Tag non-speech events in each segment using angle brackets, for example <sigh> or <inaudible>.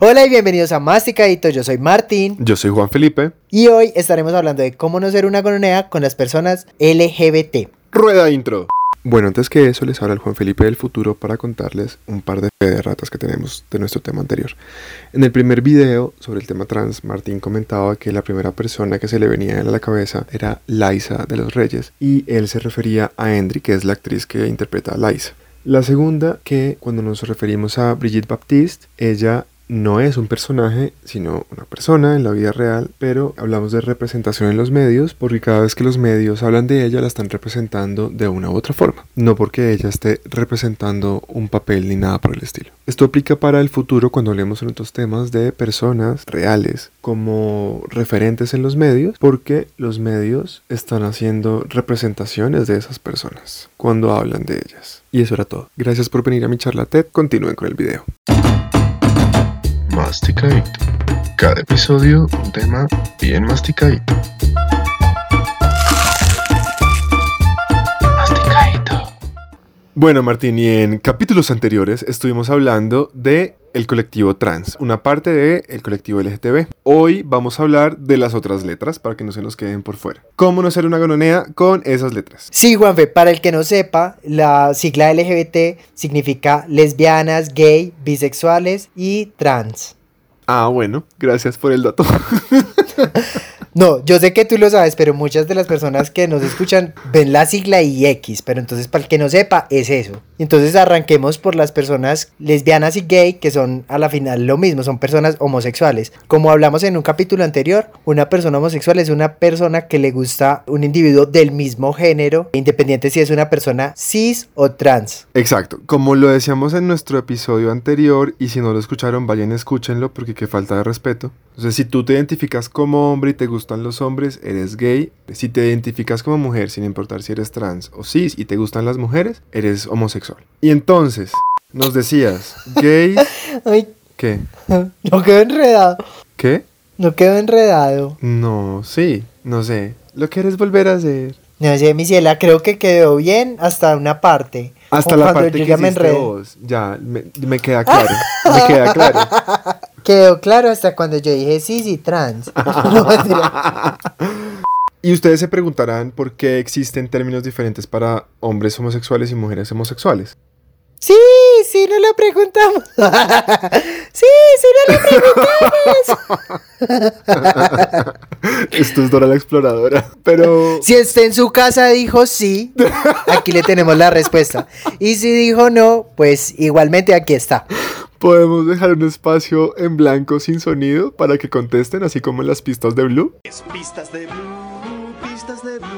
Hola y bienvenidos a Masticadito, yo soy Martín Yo soy Juan Felipe. y hoy estaremos hablando de cómo no ser una gonorrea con las personas LGBT. Rueda intro. Bueno, antes que eso les habla el Juan Felipe del futuro para contarles un par de de ratas que tenemos de nuestro tema anterior. En el primer video sobre el tema trans, Martín comentaba que la primera persona que se le venía a la cabeza era Liza de los Reyes y él se refería a Endry, que es la actriz que interpreta a Liza. La segunda, que cuando nos referimos a Brigitte Baptiste, ella no es un personaje, sino una persona en la vida real, pero hablamos de representación en los medios porque cada vez que los medios hablan de ella la están representando de una u otra forma, no porque ella esté representando un papel ni nada por el estilo. Esto aplica para el futuro cuando hablemos en otros temas de personas reales como referentes en los medios, porque los medios están haciendo representaciones de esas personas cuando hablan de ellas. Y eso era todo. Gracias por venir a mi charla TED. Continúen con el video. Masticadito. Cada episodio un tema bien masticadito. Bueno, Martín, y en capítulos anteriores estuvimos hablando de el colectivo trans, una parte de el colectivo LGTB. Hoy vamos a hablar de las otras letras para que no se nos queden por fuera. ¿Cómo no ser una gononea con esas letras? Sí, Juanfe, para el que no sepa, la sigla LGBT significa lesbianas, gay, bisexuales y trans. Ah, bueno, gracias por el dato. <laughs> No, yo sé que tú lo sabes, pero muchas de las personas que nos escuchan ven la sigla y X, pero entonces para el que no sepa es eso. Entonces arranquemos por las personas lesbianas y gay, que son a la final lo mismo, son personas homosexuales. Como hablamos en un capítulo anterior, una persona homosexual es una persona que le gusta un individuo del mismo género, independiente si es una persona cis o trans. Exacto, como lo decíamos en nuestro episodio anterior, y si no lo escucharon, vayan escúchenlo porque qué falta de respeto. Entonces, si tú te identificas como hombre y te gustan los hombres, eres gay. Si te identificas como mujer, sin importar si eres trans o cis y te gustan las mujeres, eres homosexual. Y entonces, nos decías, <laughs> gay, Ay, ¿qué? <laughs> no quedó enredado, ¿Qué? no quedó enredado. No, sí, no sé. ¿Lo quieres volver a hacer? No sé, mi ciela, creo que quedó bien hasta una parte. Hasta O la parte que ya me enredé. vos. Ya, me, me queda claro. Me queda <laughs> claro. Quedó claro hasta cuando yo dije sí, sí, trans. <laughs> Y ustedes se preguntarán por qué existen términos diferentes para hombres homosexuales y mujeres homosexuales. Sí, sí, no lo preguntamos. <laughs> sí, sí, no lo preguntamos. <laughs> Esto es Dora la Exploradora. Pero Si está en su casa dijo sí, aquí le tenemos la respuesta. Y si dijo no, pues igualmente aquí está. podemos dejar un espacio en blanco sin sonido para que contesten, así como en las pistas de Blue. Pistas de blue, pistas de blue.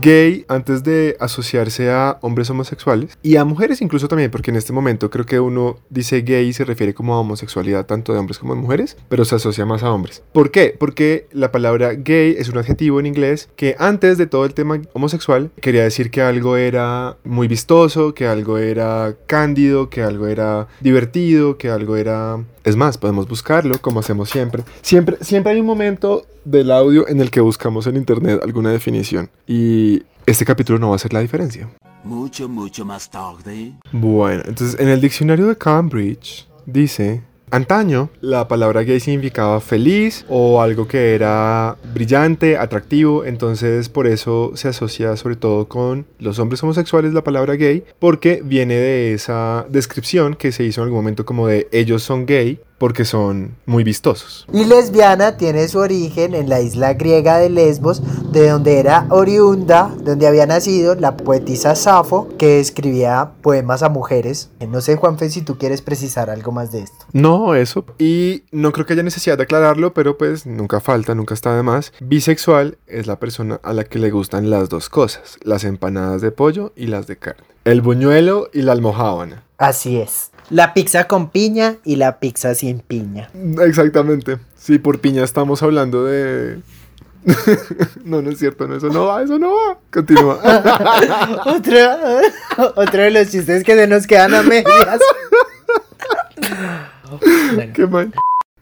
Gay antes de asociarse a hombres homosexuales y a mujeres incluso también, porque en este momento creo que uno dice gay y se refiere como a homosexualidad tanto de hombres como de mujeres, pero se asocia más a hombres. ¿Por qué? Porque la palabra gay es un adjetivo en inglés que antes de todo el tema homosexual quería decir que algo era muy vistoso, que algo era cándido, que algo era divertido, que algo era... Es más, podemos buscarlo como hacemos siempre. Siempre, siempre hay un momento del audio en el que buscamos en internet alguna definición y este capítulo no va a ser la diferencia. Mucho, mucho más tarde. Bueno, entonces en el diccionario de Cambridge dice, antaño la palabra gay significaba feliz o algo que era brillante, atractivo, entonces por eso se asocia sobre todo con los hombres homosexuales la palabra gay, porque viene de esa descripción que se hizo en algún momento como de ellos son gay porque son muy vistosos. Y lesbiana tiene su origen en la isla griega de Lesbos, de donde era oriunda, donde había nacido la poetisa Safo, que escribía poemas a mujeres. No sé, Juanfe, si tú quieres precisar algo más de esto. No, eso. Y no creo que haya necesidad de aclararlo, pero pues nunca falta, nunca está de más. Bisexual es la persona a la que le gustan las dos cosas, las empanadas de pollo y las de carne. El buñuelo y la almojábana. Así es. La pizza con piña y la pizza sin piña. Exactamente. Sí, por piña estamos hablando de... <laughs> no, no es cierto, no, eso no va, eso no va. Continúa. <laughs> otro, <laughs> otro de los chistes que se nos quedan a medias. Bueno, Qué mal.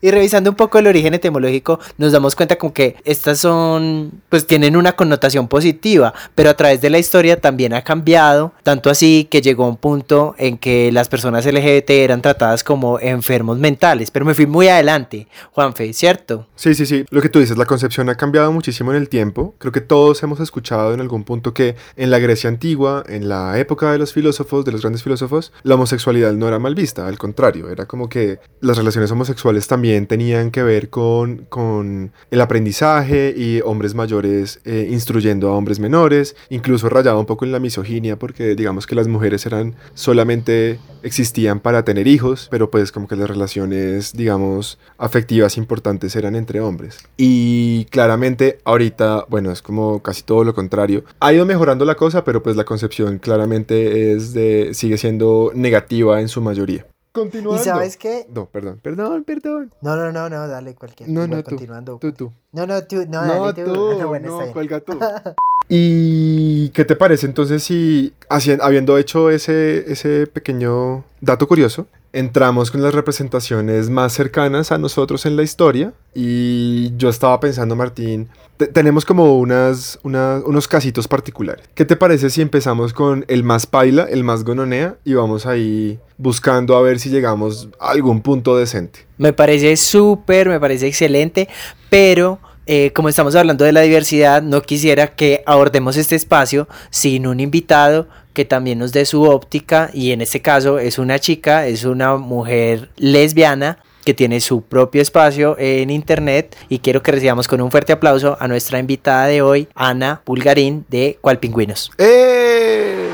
Y revisando un poco el origen etimológico, nos damos cuenta como que estas son, pues tienen una connotación positiva, pero a través de la historia también ha cambiado, tanto así que llegó un punto en que las personas LGBT eran tratadas como enfermos mentales, pero me fui muy adelante, Juanfe, ¿cierto? Sí, sí, sí. Lo que tú dices, la concepción ha cambiado muchísimo en el tiempo. Creo que todos hemos escuchado en algún punto que en la Grecia antigua, en la época de los filósofos, de los grandes filósofos, la homosexualidad no era mal vista, al contrario, era como que las relaciones homosexuales también tenían que ver con, con el aprendizaje y hombres mayores eh, instruyendo a hombres menores, incluso rayaba un poco en la misoginia porque digamos que las mujeres eran solamente existían para tener hijos, pero pues como que las relaciones, digamos, afectivas importantes eran entre hombres. Y claramente ahorita, bueno, es como casi todo lo contrario. Ha ido mejorando la cosa, pero pues la concepción claramente es de sigue siendo negativa en su mayoría. Continuando. ¿Y sabes qué? No, perdón, perdón, perdón. No, no, no, no, dale cualquier. No, no, tú. continuando. Tú, tú. No, no, tú, no, No, dale tú. <laughs> Bueno, no, está bien. cuelga tú. <laughs> ¿Y qué te parece entonces si, haci- habiendo hecho ese, ese pequeño dato curioso, entramos con las representaciones más cercanas a nosotros en la historia? Y yo estaba pensando, Martín, te- tenemos como unas, una- unos casitos particulares. ¿Qué te parece si empezamos con el más paila, el más gononea, y vamos ahí buscando a ver si llegamos a algún punto decente? Me parece súper, me parece excelente, pero eh, como estamos hablando de la diversidad, no quisiera que abordemos este espacio sin un invitado que también nos dé su óptica y en este caso es una chica, es una mujer lesbiana que tiene su propio espacio en internet y quiero que recibamos con un fuerte aplauso a nuestra invitada de hoy, Ana Pulgarín de Cualpingüinos. ¡Eh!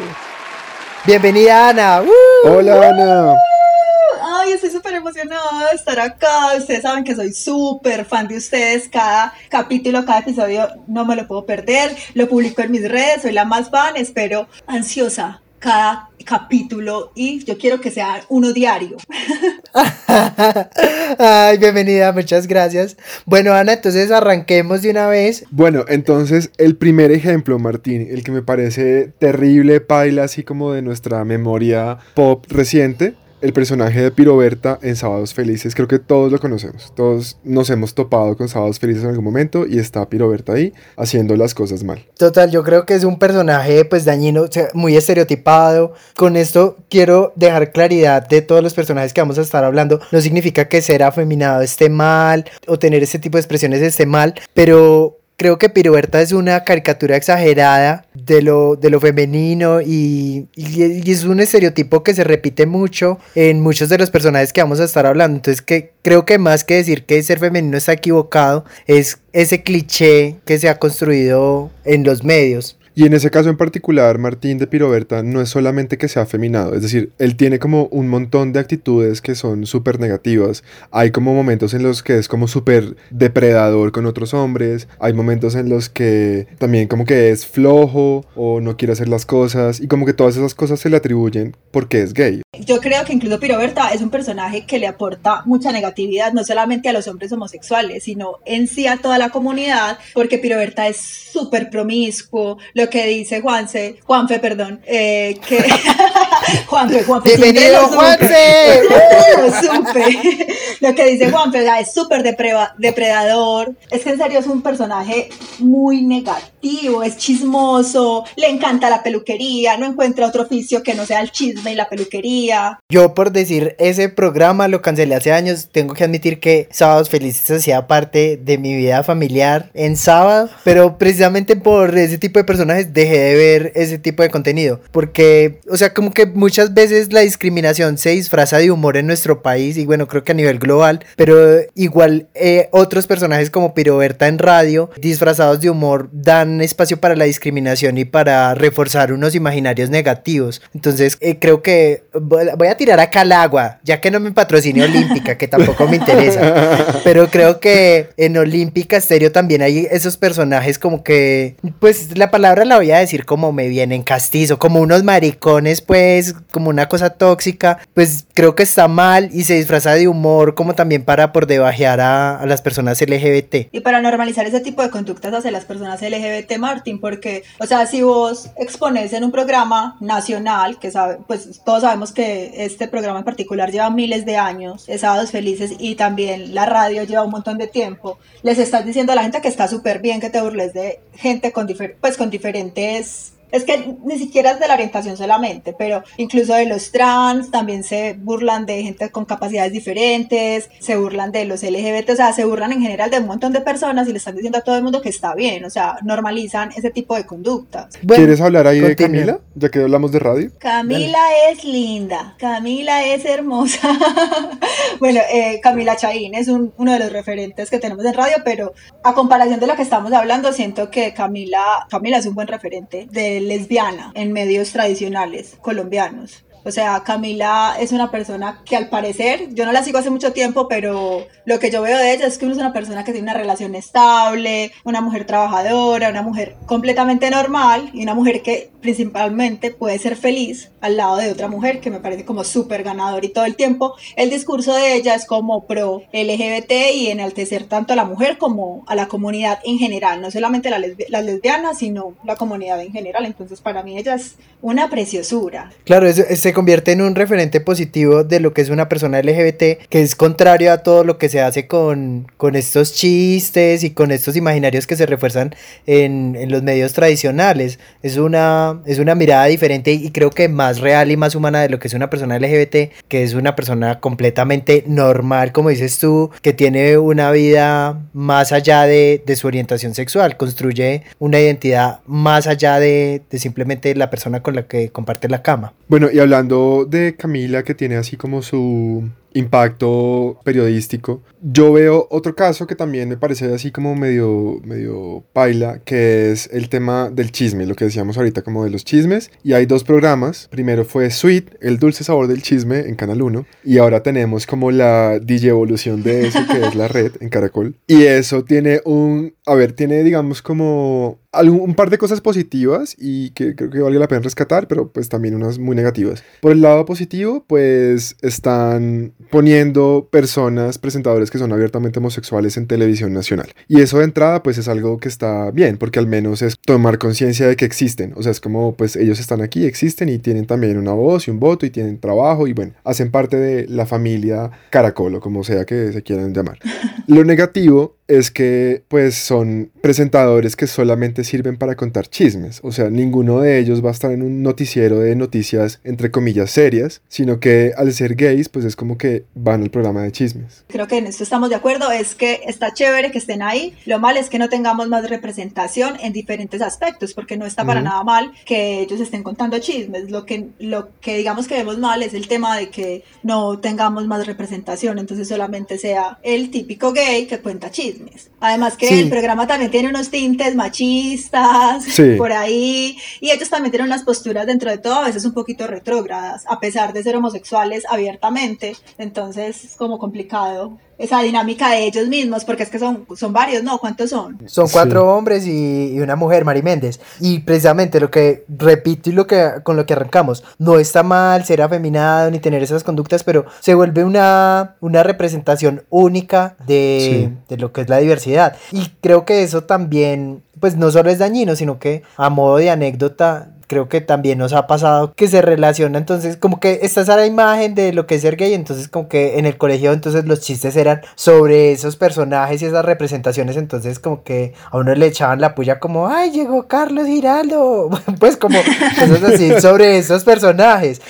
Bienvenida Ana. Hola, Ana. Ay, estoy súper emocionada de estar acá. Ustedes saben que soy súper fan de ustedes. Cada capítulo, cada episodio no me lo puedo perder. Lo publico en mis redes, soy la más fan. Espero ansiosa cada capítulo y yo quiero que sea uno diario. <laughs> Ay, bienvenida, muchas gracias. Bueno, Ana, entonces arranquemos de una vez. Bueno, entonces el primer ejemplo, Martín, el que me parece terrible, paila, así como de nuestra memoria pop reciente, el personaje de Piroberta en Sábados Felices. Creo que todos lo conocemos, todos nos hemos topado con Sábados Felices en algún momento y está Piroberta ahí haciendo las cosas mal. Total, yo creo que es un personaje pues dañino, muy estereotipado. Con esto quiero dejar claridad de todos los personajes que vamos a estar hablando. No significa que ser afeminado esté mal o tener este tipo de expresiones esté mal, pero creo que Piruberta es una caricatura exagerada de lo, de lo femenino y es un estereotipo que se repite mucho en muchos de los personajes que vamos a estar hablando. Entonces que creo que más que decir que ser femenino está equivocado, es ese cliché que se ha construido en los medios. Y en ese caso en particular, Martín de Piroberta no es solamente que sea afeminado, es decir, él tiene como un montón de actitudes que son súper negativas. Hay como momentos en los que es como súper depredador con otros hombres, hay momentos en los que también como que es flojo o no quiere hacer las cosas y como que todas esas cosas se le atribuyen porque es gay. Yo creo que incluso Piroberta es un personaje que le aporta mucha negatividad, no solamente a los hombres homosexuales, sino en sí a toda la comunidad, porque Piroberta es súper promiscuo. Lo que dice Juanse, Juanfe, perdón, eh, que <laughs> Juanfe, Juanfe. ¡Bienvenido. Juanse! <laughs> Lo que dice Juanfe, o sea, es súper depredador. Es que en serio es un personaje muy negativo, es chismoso, le encanta la peluquería, no encuentra otro oficio que no sea el chisme y la peluquería. Yo por decir ese programa lo cancelé hace años, tengo que admitir que Sábados Felices hacía parte de mi vida familiar en sábado, pero precisamente por ese tipo de personajes dejé de ver ese tipo de contenido, porque, o sea, como que muchas veces la discriminación se disfraza de humor en nuestro país y bueno, creo que a nivel global, pero igual eh, otros personajes como Piroberta en radio, disfrazados de humor, dan espacio para la discriminación y para reforzar unos imaginarios negativos. Entonces, eh, creo que voy voy a tirar acá al agua, ya que no me patrocine Olímpica, que tampoco me interesa. <laughs> Pero creo que en Olímpica Stereo también hay esos personajes como que, pues la palabra palabra la voy a decir como me viene en castizo, como unos maricones, pues, como una cosa tóxica, pues creo que está mal y se disfraza de humor como también para por debajear a, a las personas LGBT. Y para normalizar ese tipo de conductas hacia las personas LGBT, Martín, porque, o sea, si vos expones en un programa nacional, que sabe, pues todos sabemos que este programa en particular lleva miles de años, es Sábados Felices, y también la radio lleva un montón de tiempo, les estás diciendo a la gente que está súper bien que te burles de gente con, pues, con diferentes es que ni siquiera es de la orientación solamente, pero incluso de los trans, también se burlan de gente con capacidades diferentes, se burlan de los LGBT, o sea, se burlan en general de un montón de personas y le están diciendo a todo el mundo que está bien, o sea, normalizan ese tipo de conductas. Bueno, ¿Quieres hablar ahí de. Camila? Ya que hablamos de radio. Camila es linda, Camila es hermosa. <laughs> bueno, eh, Camila Chaín es un- uno de los referentes que tenemos en radio, pero a comparación de lo que estamos hablando, siento que Camila, Camila es un buen referente de lesbiana en medios tradicionales colombianos. O sea, Camila es una persona que al parecer, yo no la sigo hace mucho tiempo, pero lo que yo veo de ella es que es una persona que tiene una relación estable, una mujer trabajadora, una mujer completamente normal y una mujer que principalmente puede ser feliz al lado de otra mujer que me parece como súper ganador y todo el tiempo el discurso de ella es como pro LGBT y enaltecer tanto a la mujer como a la comunidad en general, no solamente la lesbi- las lesbianas, sino la comunidad en general. Entonces para mí ella es una preciosura. Claro, es- es- se convierte en un referente positivo de lo que es una persona LGBT, que es contrario a todo lo que se hace con, con estos chistes y con estos imaginarios que se refuerzan en, en los medios tradicionales. Es una, es una mirada diferente y creo que más real y más humana de lo que es una persona LGBT, que es una persona completamente normal, como dices tú, que tiene una vida más allá de, de su orientación sexual, construye una identidad más allá de, de simplemente la persona con la que comparte la cama. Bueno, y hablando de Camila, que tiene así como su impacto periodístico, yo veo otro caso que también me parece así como medio, medio paila, que es el tema del chisme, lo que decíamos ahorita como de los chismes. Y hay dos programas. Primero fue Sweet, el dulce sabor del chisme en Canal 1. Y ahora tenemos como la DJ evolución de eso, que es la red en Caracol. Y eso tiene un, a ver, tiene digamos como algún, un par de cosas positivas y que creo que vale la pena rescatar, pero pues también unas muy negativas. Por el lado positivo, pues están poniendo personas, presentadores que son abiertamente homosexuales en televisión nacional. Y eso de entrada, pues es algo que está bien, porque al menos es tomar conciencia de que existen. O sea, es como, pues ellos están aquí, existen y tienen también una voz y un voto y tienen trabajo y bueno, hacen parte de la familia Caracol o como sea que se quieran llamar. <laughs> Lo negativo es que pues son presentadores que solamente sirven para contar chismes, o sea, ninguno de ellos va a estar en un noticiero de noticias entre comillas serias, sino que al ser gays pues es como que van al programa de chismes. Creo que en esto estamos de acuerdo, es que está chévere que estén ahí, lo mal es que no tengamos más representación en diferentes aspectos, porque no está para Ujú. nada mal que ellos estén contando chismes, lo que, lo que digamos que vemos mal es el tema de que no tengamos más representación, entonces solamente sea el típico gay que cuenta chismes. Además que Sí. el programa también tiene unos tintes machistas Sí. <laughs> por ahí, y ellos también tienen unas posturas dentro de todo a veces un poquito retrógradas, a pesar de ser homosexuales abiertamente, entonces es como complicado esa dinámica de ellos mismos, porque es que son, son varios, ¿no? ¿Cuántos son? Son Sí. cuatro hombres y, y una mujer, Mari Méndez. Y precisamente lo que repito y lo que con lo que arrancamos, no está mal ser afeminado ni tener esas conductas, pero se vuelve una, una representación única de, Sí. de lo que es la diversidad. Y creo que eso también, pues no solo es dañino, sino que a modo de anécdota, creo que también nos ha pasado que se relaciona, entonces como que está esa imagen de lo que es ser gay, entonces como que en el colegio entonces los chistes eran sobre esos personajes y esas representaciones, entonces como que a uno le echaban la puya como, ay, llegó Carlos Giraldo, <laughs> pues como cosas así sobre esos personajes.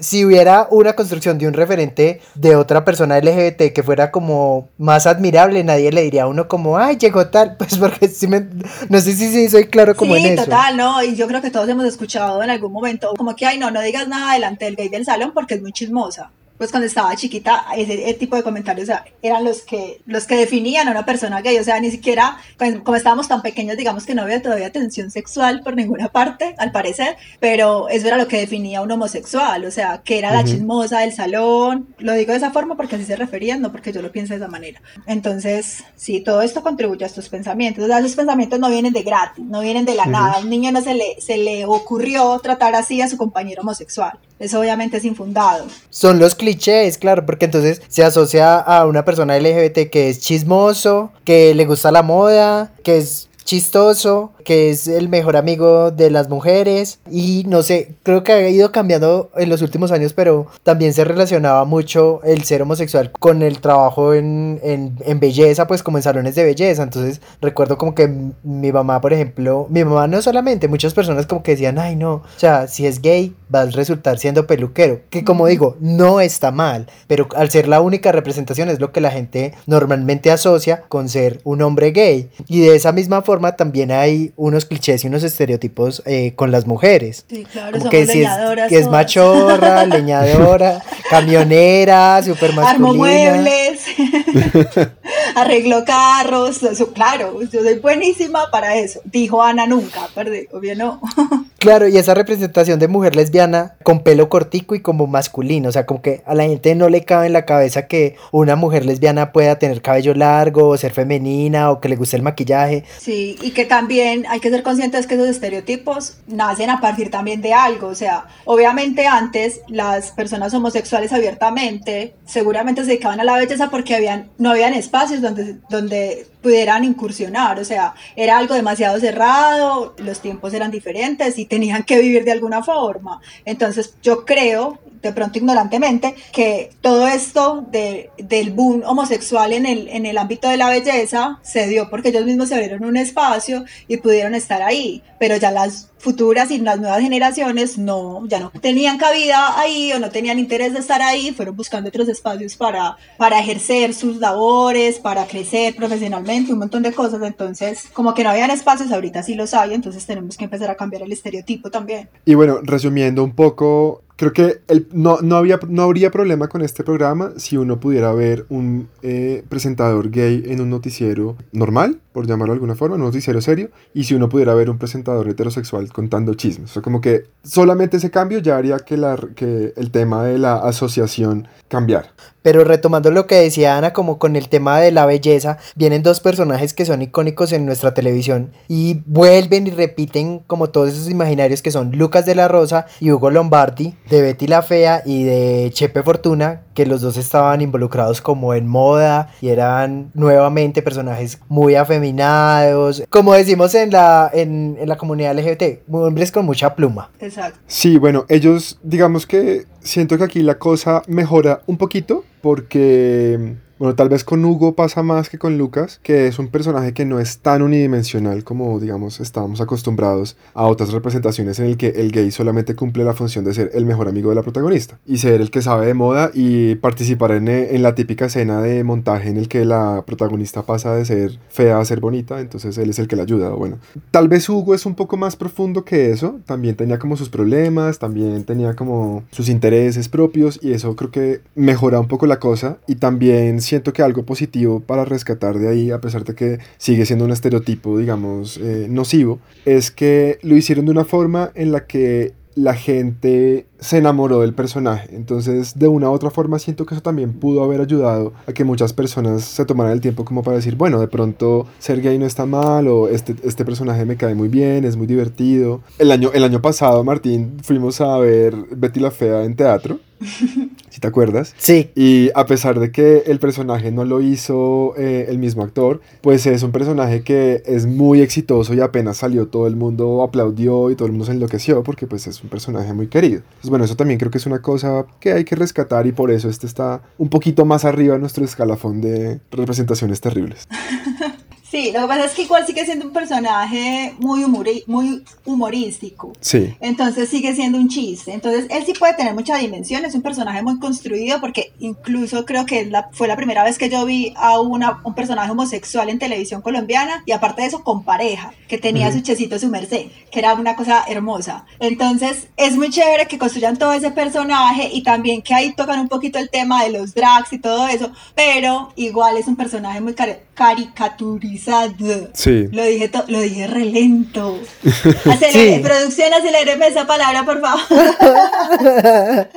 Si hubiera una construcción de un referente de otra persona LGBT que fuera como más admirable, nadie le diría a uno como, ay, llegó tal, <laughs> pues porque si me, no sé si sí soy claro como sí, en eso. total, ¿no? Y yo creo que todos hemos escuchado en algún momento como que, ay, no, no digas nada delante del gay del salón porque es muy chismosa. Pues cuando estaba chiquita, ese, ese tipo de comentarios o sea, eran los que, los que definían a una persona gay, o sea, ni siquiera, pues, como estábamos tan pequeños, digamos que no había todavía tensión sexual por ninguna parte, al parecer, pero eso era lo que definía a un homosexual, o sea, que era la Ujú. chismosa del salón, lo digo de esa forma porque así se referían, no porque yo lo piense de esa manera. Entonces, sí, todo esto contribuye a estos pensamientos, o sea, esos pensamientos no vienen de gratis, no vienen de la Ujú. nada, a un niño no se le, se le ocurrió tratar así a su compañero homosexual, eso obviamente es infundado. Son los clichés, claro, porque entonces se asocia a una persona LGBT que es chismoso, que le gusta la moda, que es chistoso, que es el mejor amigo de las mujeres. Y no sé, creo que ha ido cambiando en los últimos años, pero también se relacionaba mucho el ser homosexual con el trabajo en, en, en belleza, pues como en salones de belleza, entonces recuerdo como que mi mamá, por ejemplo, mi mamá no solamente, muchas personas como que decían, ay no, o sea, si es gay va a resultar siendo peluquero, que como digo, no está mal, pero al ser la única representación es lo que la gente normalmente asocia con ser un hombre gay. Y de esa misma forma también hay unos clichés y unos estereotipos eh, con las mujeres. Sí, claro, Como somos que si es, que es machorra, <laughs> leñadora, camionera, super Armo masculina. muebles, <laughs> arreglo carros, eso, claro, yo soy buenísima para eso. Dijo Ana nunca, perdí, obvio no. <laughs> Claro, y esa representación de mujer lesbiana con pelo cortico y como masculino, o sea, como que a la gente no le cabe en la cabeza que una mujer lesbiana pueda tener cabello largo, o ser femenina, o que le guste el maquillaje. Sí, y que también hay que ser conscientes que esos estereotipos nacen a partir también de algo, o sea, obviamente antes las personas homosexuales abiertamente seguramente se dedicaban a la belleza porque habían, no habían espacios donde, donde pudieran incursionar, o sea, era algo demasiado cerrado, los tiempos eran diferentes y tenían que vivir de alguna forma. Entonces yo creo, de pronto ignorantemente, que todo esto de, del boom homosexual en el, en el ámbito de la belleza se dio porque ellos mismos se abrieron un espacio y pudieron estar ahí, pero ya las futuras y las nuevas generaciones no, ya no tenían cabida ahí o no tenían interés de estar ahí, fueron buscando otros espacios para, para ejercer sus labores, para crecer profesionalmente, un montón de cosas, entonces como que no habían espacios, ahorita sí los hay, entonces tenemos que empezar a cambiar el estereotipo también. Y bueno, resumiendo un poco, creo que el- no, no, había, no habría problema con este programa si uno pudiera ver un eh, presentador gay en un noticiero normal, por llamarlo de alguna forma, un noticiero serio, y si uno pudiera ver un presentador heterosexual contando chismes. O sea, como que solamente ese cambio ya haría que, la, que el tema de la asociación cambiara. Pero retomando lo que decía Ana, como con el tema de la belleza, vienen dos personajes que son icónicos en nuestra televisión y vuelven y repiten como todos esos imaginarios que son Lucas de la Rosa y Hugo Lombardi, de Betty la Fea y de Chepe Fortuna, que los dos estaban involucrados como en moda y eran nuevamente personajes muy afeminados, como decimos en la, en, en la comunidad LGBT, hombres con mucha pluma. Exacto. Sí, bueno, ellos, digamos que siento que aquí la cosa mejora un poquito porque, bueno, tal vez con Hugo pasa más que con Lucas, que es un personaje que no es tan unidimensional como, digamos, estábamos acostumbrados a otras representaciones en el que el gay solamente cumple la función de ser el mejor amigo de la protagonista y ser el que sabe de moda y participar en, en la típica escena de montaje en el que la protagonista pasa de ser fea a ser bonita, entonces él es el que la ayuda. Bueno, tal vez Hugo es un poco más profundo que eso, también tenía como sus problemas, también tenía como sus intereses propios y eso creo que mejora un poco la cosa y también siento que algo positivo para rescatar de ahí, a pesar de que sigue siendo un estereotipo, digamos, eh, nocivo, es que lo hicieron de una forma en la que la gente se enamoró del personaje. Entonces, de una u otra forma, siento que eso también pudo haber ayudado a que muchas personas se tomaran el tiempo como para decir, bueno, de pronto ser gay no está mal o este, este personaje me cae muy bien, es muy divertido. El año, el año pasado, Martín, fuimos a ver Betty la Fea en teatro, <laughs> si te acuerdas. Sí, Y a pesar de que el personaje no lo hizo eh, el mismo actor, pues es un personaje que es muy exitoso y apenas salió todo el mundo aplaudió y todo el mundo se enloqueció porque pues es un personaje muy querido. Entonces bueno, eso también creo que es una cosa que hay que rescatar y por eso este está un poquito más arriba en nuestro escalafón de representaciones terribles. <laughs> Sí, lo que pasa es que igual sigue siendo un personaje muy, humori- muy humorístico. Sí. Entonces sigue siendo un chiste. Entonces él sí puede tener mucha dimensión, es un personaje muy construido porque incluso creo que la- fue la primera vez que yo vi a una, un personaje homosexual en televisión colombiana y aparte de eso con pareja, que tenía su checito, su merced, que era una cosa hermosa. Entonces es muy chévere que construyan todo ese personaje y también que ahí tocan un poquito el tema de los drags y todo eso, pero igual es un personaje muy cari- caricaturizado. Sí. Lo dije, to- lo dije re lento. <laughs> Acelere, Sí. Producción, aceléreme esa palabra, por favor. <laughs>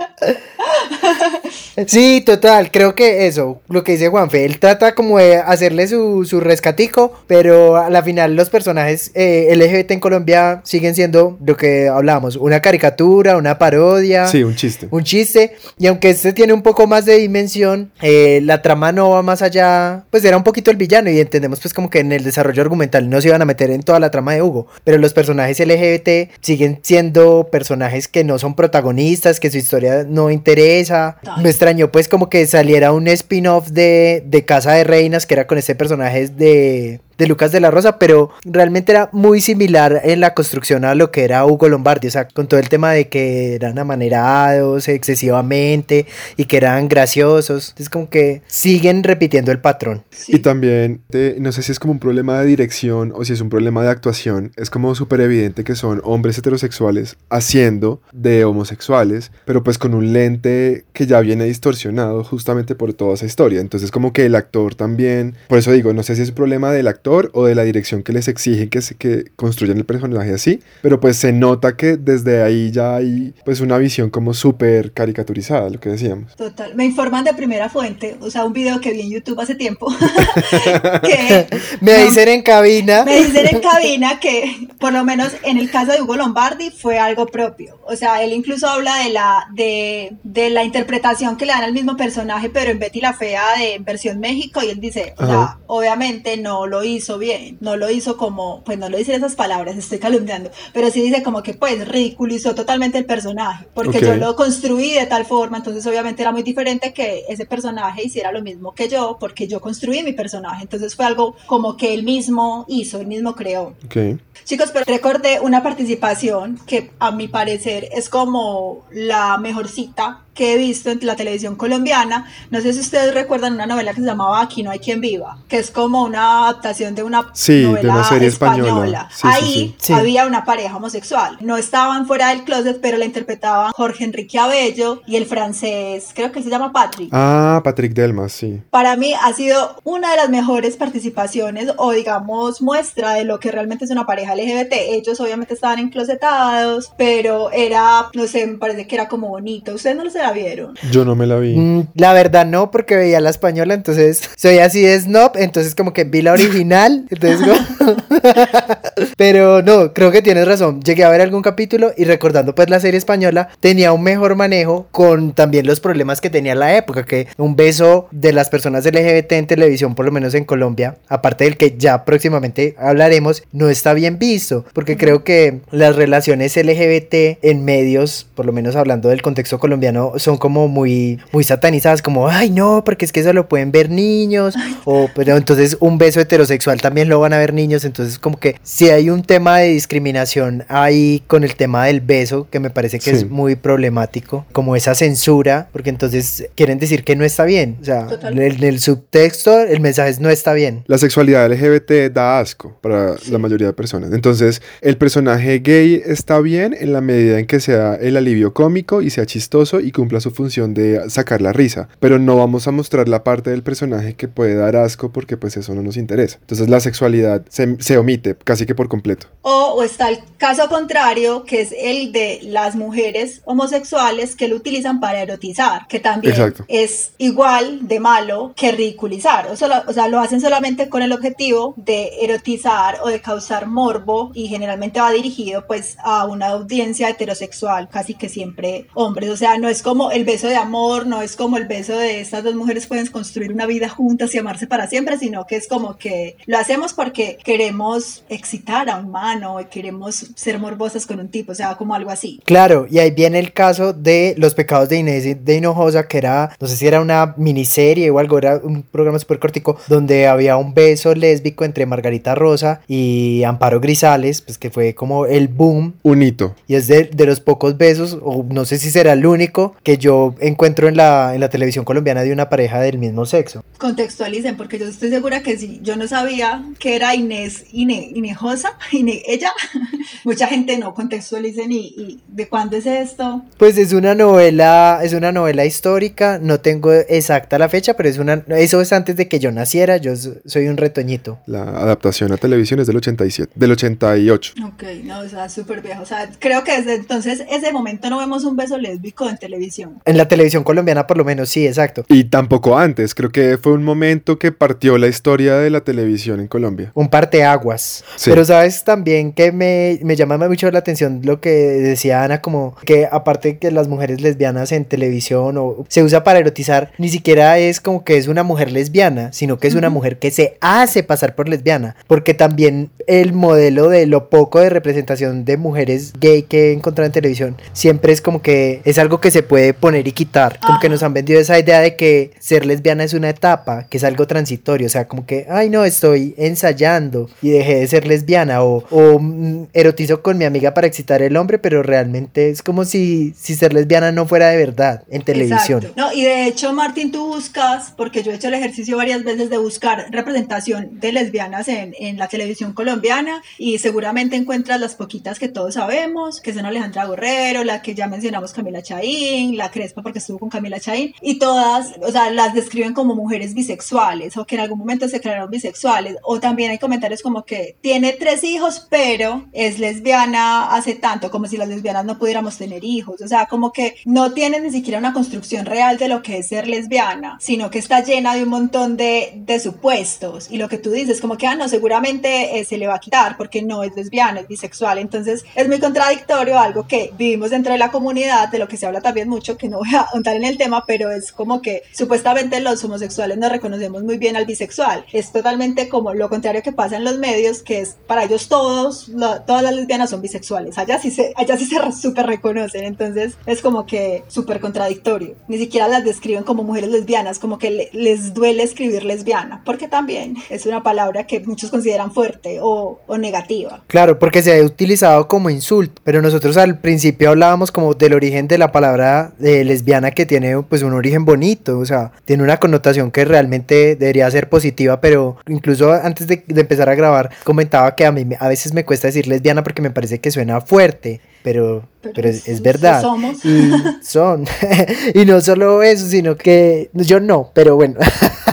Sí, total, creo que eso, lo que dice Juanfe, él trata como de hacerle su, su rescatico, pero a la final los personajes eh, LGBT en Colombia siguen siendo lo que hablábamos, una caricatura, una parodia, Sí, un chiste. un chiste, y aunque este tiene un poco más de dimensión, eh, la trama no va más allá, pues era un poquito el villano y entendemos pues como que en el desarrollo argumental no se iban a meter en toda la trama de Hugo, pero los personajes LGBT siguen siendo personajes que no son protagonistas, que su historia no interesa. Me extrañó pues como que saliera un spin-off de, de Casa de Reinas que era con este personaje de, de Lucas de la Rosa, pero realmente era muy similar en la construcción a lo que era Hugo Lombardi, o sea, con todo el tema de que eran amanerados excesivamente y que eran graciosos. Es como que siguen repitiendo el patrón. Y también, te- no sé si es como un problema de dirección o si es un problema de actuación, es como súper evidente que son hombres heterosexuales haciendo de homosexuales, pero pues con un lente que ya viene distorsionado justamente por toda esa historia. Entonces como que el actor también, por eso digo, no sé si es un problema del actor o de la dirección que les exige que, se, que construyan el personaje así, pero pues se nota que desde ahí ya hay pues una visión como súper caricaturizada, lo que decíamos. Total, me informan de primera fuente, o sea, un video que vi en YouTube hace tiempo, <laughs> que <laughs> Me no, dicen en cabina. me dicen en cabina que, por lo menos en el caso de Hugo Lombardi, fue algo propio. O sea, él incluso habla de la, de, de la interpretación que le dan al mismo personaje, pero en Betty la Fea de versión México, y él dice, o sea, obviamente no lo hizo bien, no lo hizo como, pues no lo dice esas palabras, estoy calumniando, pero sí dice como que pues ridiculizó totalmente el personaje, porque Ok. yo lo construí de tal forma, entonces obviamente era muy diferente que ese personaje hiciera lo mismo que yo, porque yo construí mi personaje, entonces fue algo como que él mismo hizo, él mismo creó. Ok. Chicos, pero recordé una participación que a mi parecer es como la mejor cita que he visto en la televisión colombiana. No sé si ustedes recuerdan una novela que se llamaba Aquí no hay quien viva, que es como una adaptación de una Sí, de novela una serie española. Sí, sí, Ahí sí. Sí. había una pareja homosexual. No estaban fuera del closet, pero la interpretaban Jorge Enrique Abello y el francés, creo que él se llama Patrick. Ah, Patrick Delmas, sí. Para mí ha sido una de las mejores participaciones o digamos muestra de lo que realmente es una pareja LGBT. Ellos obviamente estaban enclosetados, pero era, no sé, me parece que era como bonito. Ustedes no se la vieron. Yo no me la vi. Mm, La verdad no, porque veía la española, entonces <laughs> soy así de snob, entonces como que vi la original, <laughs> entonces como- <laughs> Pero no, creo que tienes razón. Llegué a ver algún capítulo y recordando pues la serie española tenía un mejor manejo con también los problemas que tenía la época, que un beso de las personas LGBT en televisión, por lo menos en Colombia, aparte del que ya próximamente hablaremos, no está bien visto, porque creo que las relaciones LGBT en medios, por lo menos hablando del contexto colombiano, son como muy muy satanizadas, como, ay no, porque es que eso lo pueden ver niños, o pero entonces un beso heterosexual también lo van a ver niños, entonces como que si hay un tema de discriminación ahí con el tema del beso, que me parece que Sí. es muy problemático, como esa censura, porque entonces quieren decir que no está bien, o sea, en el, el subtexto el mensaje es no está bien. La sexualidad LGBT da asco para la mayoría de personas. Entonces, el personaje gay está bien en la medida en que sea el alivio cómico y sea chistoso y cumpla su función de sacar la risa. Pero no vamos a mostrar la parte del personaje que puede dar asco porque pues eso no nos interesa. Entonces, la sexualidad se, se omite casi que por completo. O, o está el caso contrario, que es el de las mujeres homosexuales que lo utilizan para erotizar, que también Exacto. es igual de malo que ridiculizar. O, solo- o sea, lo hacen solamente con el objetivo de erotizar o de causar morbo y generalmente va dirigido pues a una audiencia heterosexual, casi que siempre hombres. O sea, no es como como el beso de amor, no es como el beso de estas dos mujeres pueden construir una vida juntas y amarse para siempre, sino que es como que lo hacemos porque queremos excitar a un mano y queremos ser morbosas con un tipo, o sea, como algo así. Claro, y ahí viene el caso de Los pecados de Inés de Hinojosa, que era, no sé si era una miniserie o algo, era un programa súper cortico, donde había un beso lésbico entre Margarita Rosa y Amparo Grisales, pues que fue como el boom. Un hito. Y es de, de los pocos besos, o no sé si será el único, que yo encuentro en la, en la televisión colombiana de una pareja del mismo sexo. Contextualicen, porque yo estoy segura que si yo no sabía que era Inés Ine, Inejosa, <laughs> Ine- ella, <laughs> mucha gente no contextualicen y, y de cuándo es esto. Pues es una novela, es una novela histórica, no tengo exacta la fecha, pero es una, eso es antes de que yo naciera, yo so- soy un retoñito. La adaptación a televisión es del 87, del 88. Ok, no, o sea, súper viejo. O sea, creo que desde entonces, ese momento no vemos un beso lésbico en televisión. En la televisión colombiana por lo menos, sí, exacto. Y tampoco antes, creo que fue un momento que partió la historia de la televisión en Colombia. Un parteaguas. Sí. Pero sabes también que me, me llama mucho la atención lo que decía Ana, como que aparte que las mujeres lesbianas en televisión o se usa para erotizar, ni siquiera es como que es una mujer lesbiana, sino que es una mujer que se hace pasar por lesbiana. Porque también el modelo de lo poco de representación de mujeres gay que he encontrado en televisión siempre es como que es algo que se puede poner y quitar. Como que nos han vendido esa idea de que ser lesbiana es una etapa, que es algo transitorio. O sea, como que, ay, no, estoy ensayando y dejé de ser lesbiana. O, o mm, erotizo con mi amiga para excitar el hombre, pero realmente es como si, si ser lesbiana no fuera de verdad en televisión. Exacto. No, y de hecho, Martín, tú buscas, porque yo he hecho el ejercicio varias veces de buscar representación de lesbianas en, en la televisión colombiana y seguramente encuentras las poquitas que todos sabemos, que son Alejandra Borrero, la que ya mencionamos Camila Chaín, la Crespa porque estuvo con Camila Chaín, y todas, o sea, las describen como mujeres bisexuales o que en algún momento se crearon bisexuales, o también hay comentarios como que tiene tres hijos, pero es lesbiana hace tanto, como si las lesbianas no pudiéramos tener hijos, o sea, como que no tiene ni siquiera una construcción real de lo que es ser lesbiana, sino que está llena de un montón de, de supuestos, y lo que tú dices, como que, ah, no, seguramente eh, se le va a quitar porque no es lesbiana, es bisexual, entonces es muy contradictorio, algo que vivimos dentro de la comunidad, de lo que se habla también mucho, que no voy a ahondar en el tema, pero es como que supuestamente los homosexuales no reconocemos muy bien al bisexual, es totalmente como lo contrario que pasa en los medios, que es para ellos todos, lo- todas las lesbianas son bisexuales, allá sí se, allá sí se súper reconocen, entonces es como que súper contradictorio, ni siquiera las describen como mujeres lesbianas, como que le- les duele escribir lesbiana, porque también es una palabra que muchos consideran fuerte o, o negativa. Claro, porque se ha utilizado como insulto, pero nosotros al principio hablábamos como del origen de la palabra eh, lesbiana que tiene pues un origen bonito, o sea, tiene una connotación que realmente debería ser positiva, pero incluso antes de, de empezar a grabar comentaba que a mí a veces me cuesta decir lesbiana porque me parece que suena fuerte, pero, Pero pero es, es verdad. somos. Y <laughs> son. <laughs> y no solo eso, sino que yo no, pero bueno. <laughs>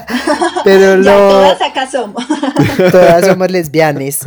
pero <laughs> Ya lo todas acá somos. <laughs> todas somos lesbianes.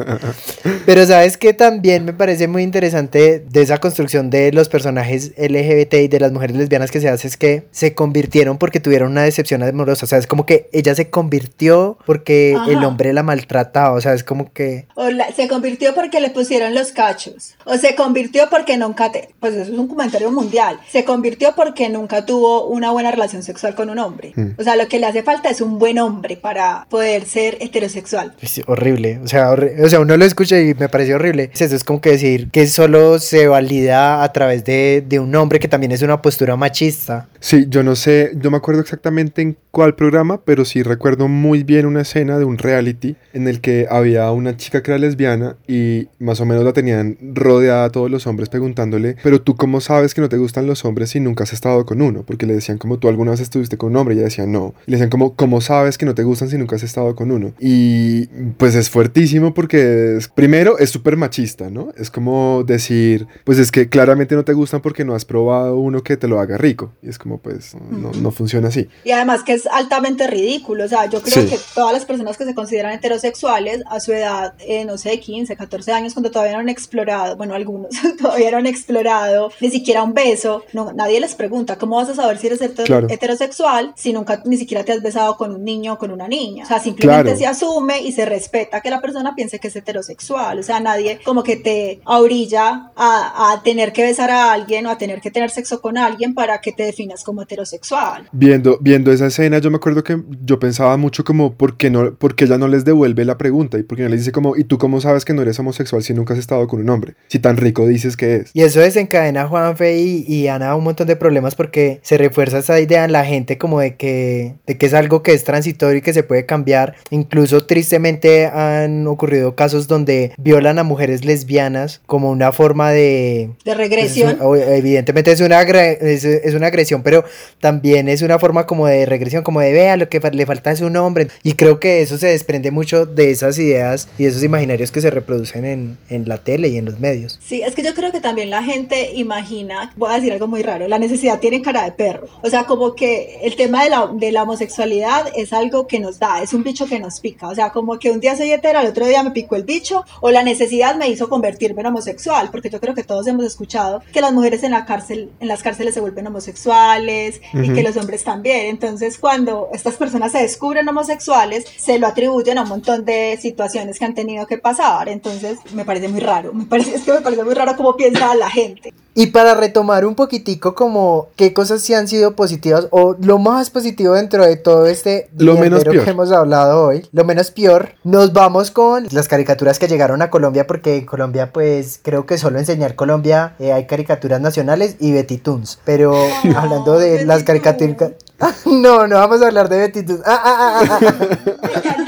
Pero sabes que también me parece muy interesante de esa construcción de los personajes LGBT y de las mujeres lesbianas que se hace es que se convirtieron porque tuvieron una decepción amorosa. O sea, es como que ella se convirtió porque Ajá. el hombre la maltrataba. O sea, es como que O la- se convirtió porque le pusieron los cachos. O se convirtió porque nunca, te, pues eso es un comentario mundial. Se convirtió porque nunca tuvo una buena relación sexual con un hombre. Mm. O sea, lo que le hace falta es un buen hombre para poder ser heterosexual. es horrible. O sea, horri- o sea, uno lo escucha y me parece horrible. Es Eso es como que decir que solo se valida a través de, de un hombre que también es una postura machista. Sí, yo no sé, no me acuerdo exactamente en cuál programa, pero sí recuerdo muy bien una escena de un reality en el que había una chica que era lesbiana y más o menos la tenían rodeada a todos los hombres preguntándole, pero tú cómo sabes que no te gustan los hombres si nunca has estado con uno? Porque le decían como tú alguna vez estuviste con un hombre y ella decía no. Y le decían como, ¿cómo sabes que no te gustan si nunca has estado con uno? Y pues es fuertísimo porque es- primero es súper machista, ¿no? Es como decir, pues es que claramente no te gustan porque no has probado uno que te lo haga rico. Y es como pues no, no funciona así. Y además que es altamente ridículo. O sea, yo creo Sí. que todas las personas que se consideran heterosexuales a su edad, eh, no sé, 15, 14 años, cuando todavía no han explorado, bueno, algunos <laughs> todavía no han explorado ni siquiera un beso, no, nadie les pregunta, ¿cómo vas a saber si eres Claro. heterosexual si nunca ni siquiera te has besado con un niño o con una niña? O sea, simplemente Claro. se asume y se respeta que la persona piense que es heterosexual. O sea, nadie como que te orilla a, a tener que besar a alguien o a tener que tener sexo con alguien para que te definas como heterosexual. Viendo, viendo esa escena, yo me acuerdo que yo pensaba mucho como, ¿por qué, no, por qué ella no les devuelve la pregunta? ¿Y por qué no les dice como, ¿y tú cómo sabes que no eres homosexual si nunca has estado con un hombre? Si tan rico dices que es. Y eso desencadena a Juanfe y, y Ana un montón de problemas porque se refuerza esa idea en la gente como de que, de que es algo que es transitorio y que se puede cambiar. Incluso tristemente han ocurrido casos donde violan a mujeres lesbianas como una forma de... De pues, regresión. es una- evidentemente es una, es, es una agresión, pero también es una forma como de regresión, como de vea, lo que le falta es un hombre. Y creo que eso se desprende mucho de esas ideas y de esos imaginarios que se reproducen en, en la tele y en los medios. Sí, es que yo creo que también la gente imagina, voy a decir algo muy raro, la necesidad tiene cara de perro. O sea, como que el tema de la, de la homosexualidad es algo que nos da, es un bicho que nos pica. O sea, como que un día soy hetera, el otro día me picó el bicho, o la necesidad me hizo convertirme en homosexual, porque yo creo que todos hemos escuchado que las mujeres en la cárcel, en las cárceles se vuelven homosexuales y Ujú. que los hombres también. Entonces, cuando estas personas se descubren homosexuales, se lo atribuyen a un montón de situaciones que han tenido que pasar. Entonces, me parece muy raro. Me parece, es que me parece muy raro cómo piensa la gente. Y para retomar un poquitico como qué cosas sí han sido positivas o lo más positivo dentro de todo este Lo menos peor. que hemos hablado hoy, lo menos peor, nos vamos con las caricaturas que llegaron a Colombia porque en Colombia pues creo que solo enseñar Colombia eh, hay caricaturas nacionales y Betty Toons, pero <laughs> hablando de Betty las caricaturas... <laughs> no, no vamos a hablar de Betty Toons. Ah, ah, ah, <laughs>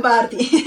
Lombardi. <laughs>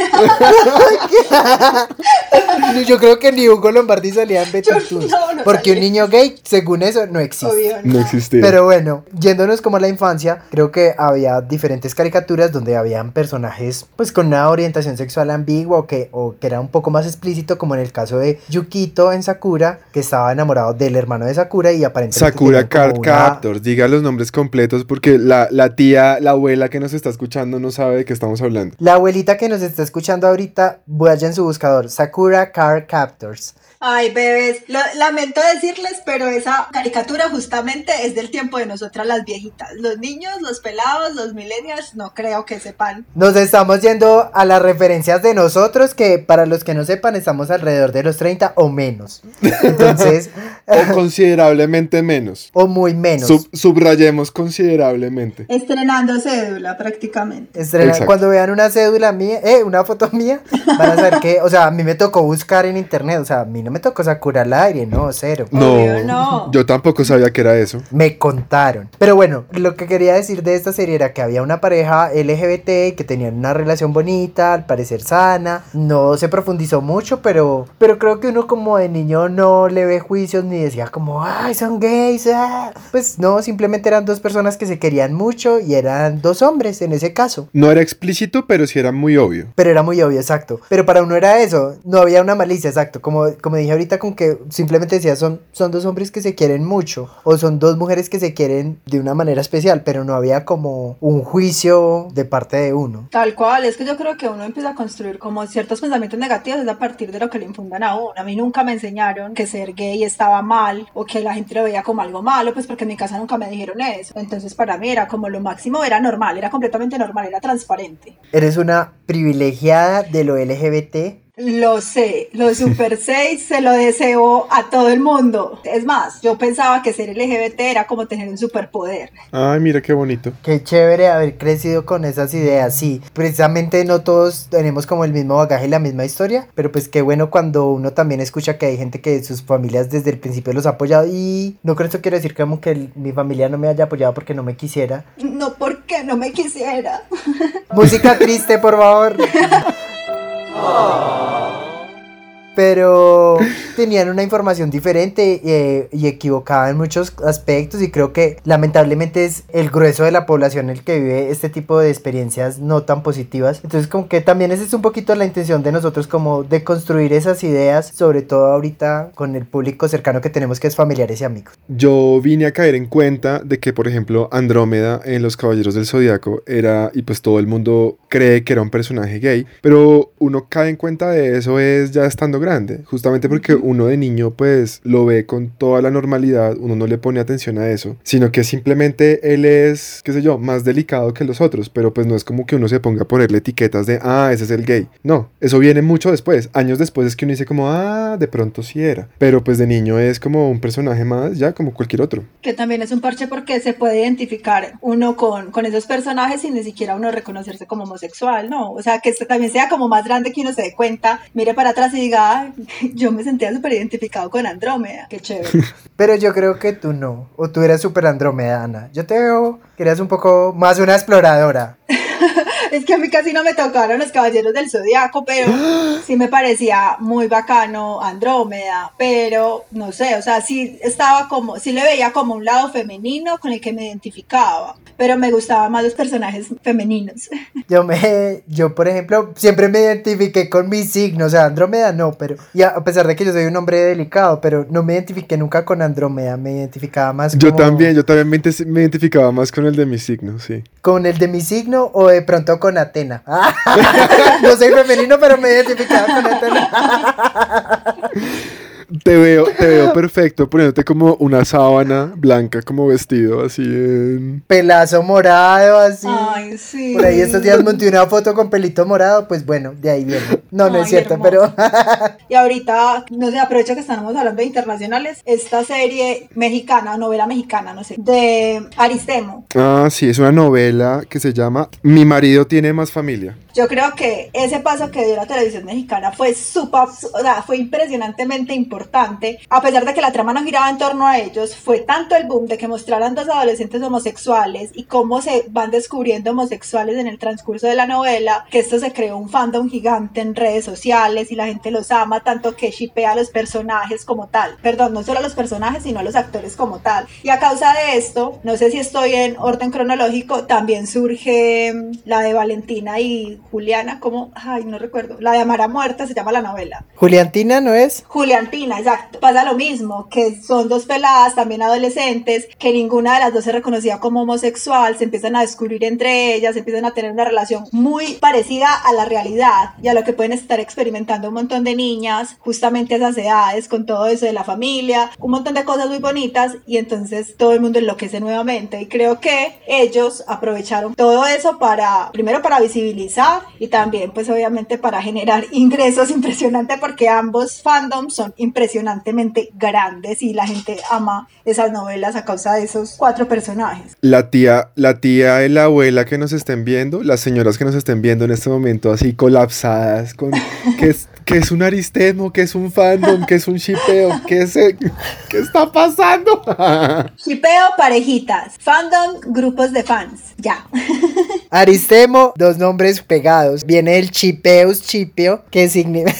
Yo creo que ni Hugo Lombardi salía en Toons no, no porque un niño gay, según eso, no existe. Obvio, No no. existía. Pero bueno, yéndonos como a la infancia, creo que había diferentes caricaturas donde habían personajes pues con una orientación sexual ambigua o que, o que era un poco más explícito, como en el caso de Yukito en Sakura, que estaba enamorado del hermano de Sakura y aparentemente... Sakura Card una- Captors, diga los nombres completos porque la, la tía, la abuela que nos está escuchando no sabe de qué estamos hablando. La abuelita que nos está escuchando ahorita, vaya en su buscador, Sakura Card Captors. Ay, bebés, lo- lamento decirles, pero esa caricatura justamente es del tiempo de nosotras las viejitas. Los niños, los pelados, los millennials, no creo que sepan. Nos estamos yendo a las referencias de nosotros, que para los que no sepan, estamos alrededor de los 30 o menos. Entonces, <laughs> O considerablemente menos. <laughs> o muy menos. Sub- subrayemos considerablemente. Estrenando cédula prácticamente. Estrena- Exacto. cuando vean una cédula mía, eh, una foto mía, van a saber que, o sea, a mí me tocó buscar en internet, o sea, a mí no me tocó Sakura al aire, no, cero. No, Obvio, no. yo tampoco sabía que era eso. Me contaron. Pero bueno, lo que quería decir de esta serie era que había una pareja LGBT que tenían una relación bonita, al parecer sana. No se profundizó mucho, pero, pero creo que uno como de niño no le ve juicios ni decía como, ay, son gays. ah". Pues no, simplemente eran dos personas que se querían mucho y eran dos hombres en ese caso. No era explícito, pero sí era muy obvio. Pero era muy obvio, exacto. Pero para uno era eso, no había una malicia, exacto. Como, como dije ahorita, con que simplemente decía, son, son dos hombres que se quieren mucho. O son dos mujeres que se quieren de una manera especial, pero no había como un juicio de parte de uno. Tal cual, es que yo creo que uno empieza a construir como ciertos pensamientos negativos es a partir de lo que le infundan a uno. A mí nunca me enseñaron que ser gay estaba mal o que la gente lo veía como algo malo, pues porque en mi casa nunca me dijeron eso. Entonces para mí era como lo máximo, era normal, era completamente normal, era transparente. Eres una privilegiada de lo LGBT. Lo sé, lo super <laughs> 6 se lo deseo a todo el mundo. Es más, yo pensaba que ser LGBT era como tener un superpoder. Ay, mira qué bonito. Qué chévere haber crecido con esas ideas. Sí, precisamente no todos tenemos como el mismo bagaje y la misma historia, pero pues qué bueno cuando uno también escucha que hay gente que sus familias desde el principio los ha apoyado y no creo que eso quiere decir como que el- mi familia no me haya apoyado porque no me quisiera. No porque no me quisiera. <laughs> Música triste, por favor. <laughs> 哦 pero tenían una información diferente eh, y equivocada en muchos aspectos y creo que lamentablemente es el grueso de la población el que vive este tipo de experiencias no tan positivas. Entonces como que también esa es un poquito la intención de nosotros como de construir esas ideas, sobre todo ahorita con el público cercano que tenemos que es familiares y amigos. Yo vine a caer en cuenta de que, por ejemplo, Andrómeda en Los Caballeros del Zodiaco era, y pues todo el mundo cree que era un personaje gay, pero uno cae en cuenta de eso es ya estando grande, justamente porque uno de niño pues lo ve con toda la normalidad, uno no le pone atención a eso, sino que simplemente él es, qué sé yo, más delicado que los otros, pero pues no es como que uno se ponga a ponerle etiquetas de, ah, ese es el gay. No, eso viene mucho después, años después es que uno dice como, ah, de pronto sí era, pero pues de niño es como un personaje más, ya como cualquier otro. Que también es un parche porque se puede identificar uno con, con esos personajes sin ni siquiera uno reconocerse como homosexual, ¿no? O sea, que esto también sea como más grande que uno se dé cuenta, mire para atrás y diga, "Ay, yo me sentía súper identificado con Andrómeda, qué chévere. <laughs> Pero yo creo que tú no, o tú eras súper andromedana. Yo te veo que eras un poco más una exploradora. <laughs> Es que a mí casi no me tocaron los caballeros del zodiaco, pero <gasps> sí me parecía muy bacano Andrómeda, pero no sé, o sea, sí estaba como, sí le veía como un lado femenino con el que me identificaba, pero me gustaban más los personajes femeninos. <laughs> Yo me, yo por ejemplo, siempre me identifiqué con mi signo, o sea, Andrómeda no, pero, y a a pesar de que yo soy un hombre delicado, pero no me identifiqué nunca con Andrómeda, me identificaba más Yo como- también, yo también me, me identificaba más con el de mi signo, sí. con el de mi signo o de pronto con Atena. <laughs> no soy femenino, pero me identificaba con Atena. Te veo, te veo perfecto poniéndote como una sábana blanca como vestido así en... Pelazo morado, así. Ay, sí. Por ahí estos días monté una foto con pelito morado, pues bueno, de ahí viene. No, no es Ay, cierto, hermoso. pero <laughs> Y ahorita, no sé, aprovecho que estamos hablando de internacionales, esta serie mexicana, novela mexicana, no sé, de Aristemo. Ah, sí, es una novela que se llama Mi marido tiene más familia. Yo creo que ese paso que dio la televisión mexicana fue súper, o sea, fue impresionantemente importante. A pesar de que la trama no giraba en torno a ellos, fue tanto el boom de que mostraran dos adolescentes homosexuales y cómo se van descubriendo homosexuales en el transcurso de la novela, que esto se creó un fandom gigante en redes sociales y la gente los ama tanto que shipea a los personajes como tal. Perdón, no solo a los personajes, sino a los actores como tal. Y a causa de esto, no sé si estoy en orden cronológico, también surge mm, la de Valentina y Juliana, como, ay, no recuerdo, la de Amara Muerta se llama la novela. Juliantina no es. Juliantina, exacto. Pasa lo mismo, que son dos peladas, también adolescentes, que ninguna de las dos se reconocía como homosexual, se empiezan a descubrir entre ellas, empiezan a tener una relación muy parecida a la realidad y a lo que pueden estar experimentando un montón de niñas, justamente esas edades, con todo eso de la familia, un montón de cosas muy bonitas y entonces todo el mundo enloquece nuevamente y creo que ellos aprovecharon todo eso para, primero para visibilizar y también pues obviamente para generar <laughs> ingresos impresionante porque ambos fandoms son impresionantemente grandes y la gente ama esas novelas a causa de esos cuatro personajes. La tía, la tía y la abuela que nos estén viendo, las señoras que nos estén viendo en este momento así colapsadas con que <laughs> es, que es un aristemo, que es un fandom, que es un shipeo, que es eh, ¿qué está pasando? <laughs> Shipeo parejitas, fandom grupos de fans, ya. <laughs> Aristemo, dos nombres pegados. Viene el chipeus chipeo, que significa.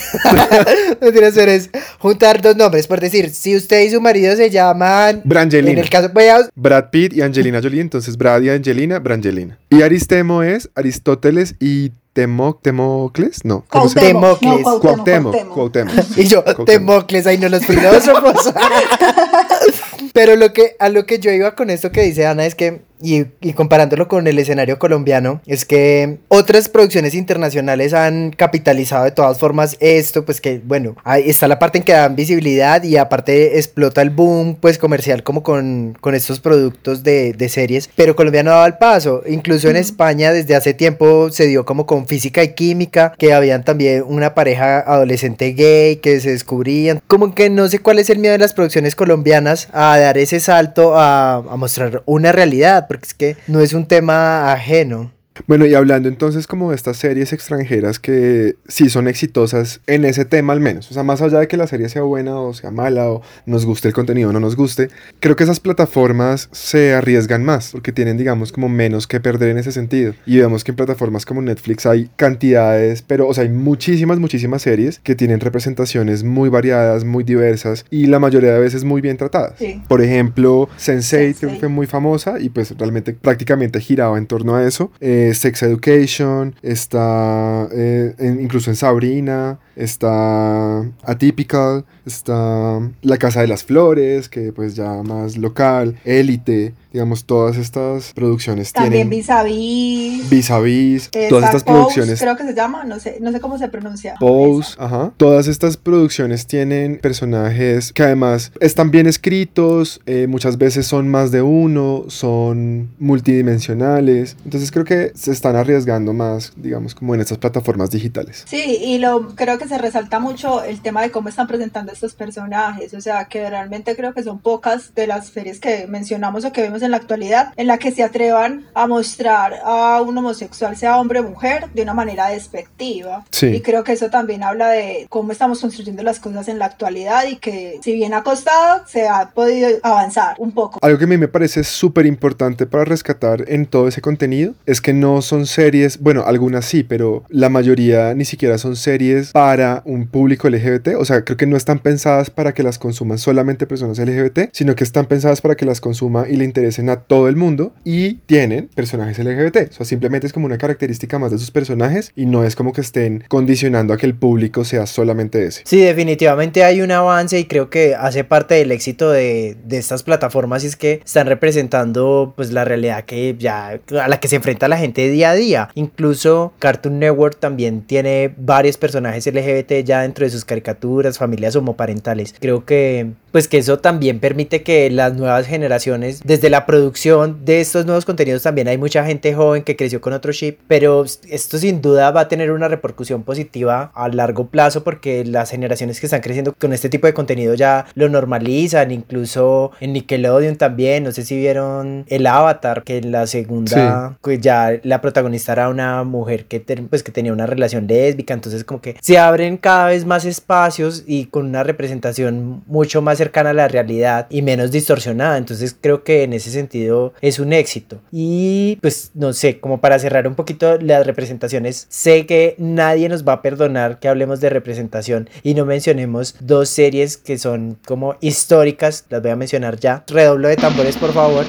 no tiene ser es juntar dos nombres. Por decir, si usted y su marido se llaman. Brangelina. En el caso, voy a- Brad Pitt y Angelina Jolie, entonces Brad y Angelina, Brangelina. Y Aristemo es Aristóteles y Temo, Temocles, no, ¿cómo se llama? Temocles. no, Cuauhtémoc, Cuauhtémoc. Cuauhtémoc. <laughs> Y yo, Cuauhtémoc. Temocles, ahí no los filósofos. <laughs> Pero lo que, a lo que yo iba con esto que dice Ana es que, y, y comparándolo con el escenario colombiano, es que otras producciones internacionales han capitalizado de todas formas esto, pues que, bueno, ahí está la parte en que dan visibilidad y aparte explota el boom, pues comercial como con, con estos productos de, de series, pero Colombia no daba el paso. Incluso en España desde hace tiempo se dio como con física y química, que habían también una pareja adolescente gay que se descubrían. Como que no sé cuál es el miedo de las producciones colombianas a dar ese salto a, a mostrar una realidad, porque es que no es un tema ajeno. Bueno, y hablando entonces como de estas series extranjeras que sí son exitosas en ese tema al menos, o sea, más allá de que la serie sea buena o sea mala o nos guste el contenido o no nos guste, creo que esas plataformas se arriesgan más porque tienen digamos como menos que perder en ese sentido. Y vemos que en plataformas como Netflix hay cantidades, pero o sea, hay muchísimas, muchísimas series que tienen representaciones muy variadas, muy diversas y la mayoría de veces muy bien tratadas. Sí. Por ejemplo, Sense8 Sense8. fue muy famosa y pues realmente prácticamente giraba en torno a eso. Eh, Sex Education, está eh, incluso en Sabrina, está Atypical, está La Casa de las Flores, que pues ya más local, Élite, digamos, todas estas producciones También tienen vis a vis. vis a vis, todas estas Pose, producciones Creo que se llama, no sé, no sé cómo se pronuncia. Pose, Esa. ajá. Todas estas producciones tienen personajes que además están bien escritos, eh, muchas veces son más de uno, son multidimensionales. Entonces creo que se están arriesgando más, digamos, como en estas plataformas digitales. Sí, y lo creo que se resalta mucho el tema de cómo están presentando estos personajes, o sea, que realmente creo que son pocas de las series que mencionamos o que vemos en la actualidad en la que se atrevan a mostrar a un homosexual, sea hombre o mujer, de una manera despectiva. Sí. Y creo que eso también habla de cómo estamos construyendo las cosas en la actualidad y que si bien ha costado, se ha podido avanzar un poco. Algo que a mí me parece súper importante para rescatar en todo ese contenido es que no son series, bueno, algunas sí, pero la mayoría ni siquiera son series para un público LGBT. O sea, creo que no están pensadas para que las consuman solamente personas LGBT, sino que están pensadas para que las consuma y le interesen a todo el mundo y tienen personajes LGBT. O sea, simplemente es como una característica más de sus personajes y no es como que estén condicionando a que el público sea solamente ese. Sí, definitivamente hay un avance y creo que hace parte del éxito de, de estas plataformas y es que están representando pues la realidad que ya a la que se enfrenta la gente día a día. Incluso Cartoon Network también tiene varios personajes LGBT ya dentro de sus caricaturas, familias homoparentales. Creo que pues que eso también permite que las nuevas generaciones, desde la producción de estos nuevos contenidos también hay mucha gente joven que creció con otro chip, pero esto sin duda va a tener una repercusión positiva a largo plazo porque las generaciones que están creciendo con este tipo de contenido ya lo normalizan, incluso en Nickelodeon también, no sé si vieron el Avatar, que en la segunda pues ya la protagonista era una mujer que, ten- pues, que tenía una relación lésbica, entonces como que se abren cada vez más espacios y con una representación mucho más cercana a la realidad y menos distorsionada, entonces creo que en ese sentido es un éxito. Y pues no sé, como para cerrar un poquito las representaciones, sé que nadie nos va a perdonar que hablemos de representación y no mencionemos dos series que son como históricas, las voy a mencionar ya. Redoblo de tambores, por favor.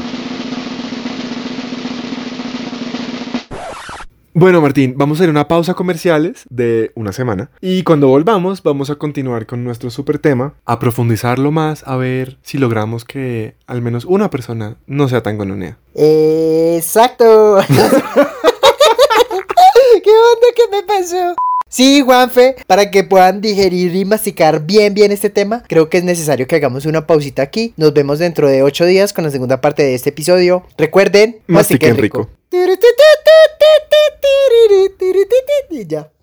Bueno, Martín, vamos a hacer una pausa comerciales de una semana. Y cuando volvamos, vamos a continuar con nuestro super tema, a profundizarlo más, a ver si logramos que al menos una persona no sea tan gononea. Exacto. <laughs> ¿Qué onda que me pasó? Sí, Juanfe, para que puedan digerir y masticar bien bien este tema, creo que es necesario que hagamos una pausita aquí. Nos vemos dentro de ocho días con la segunda parte de este episodio. Recuerden, Mastiquen rico. Ya.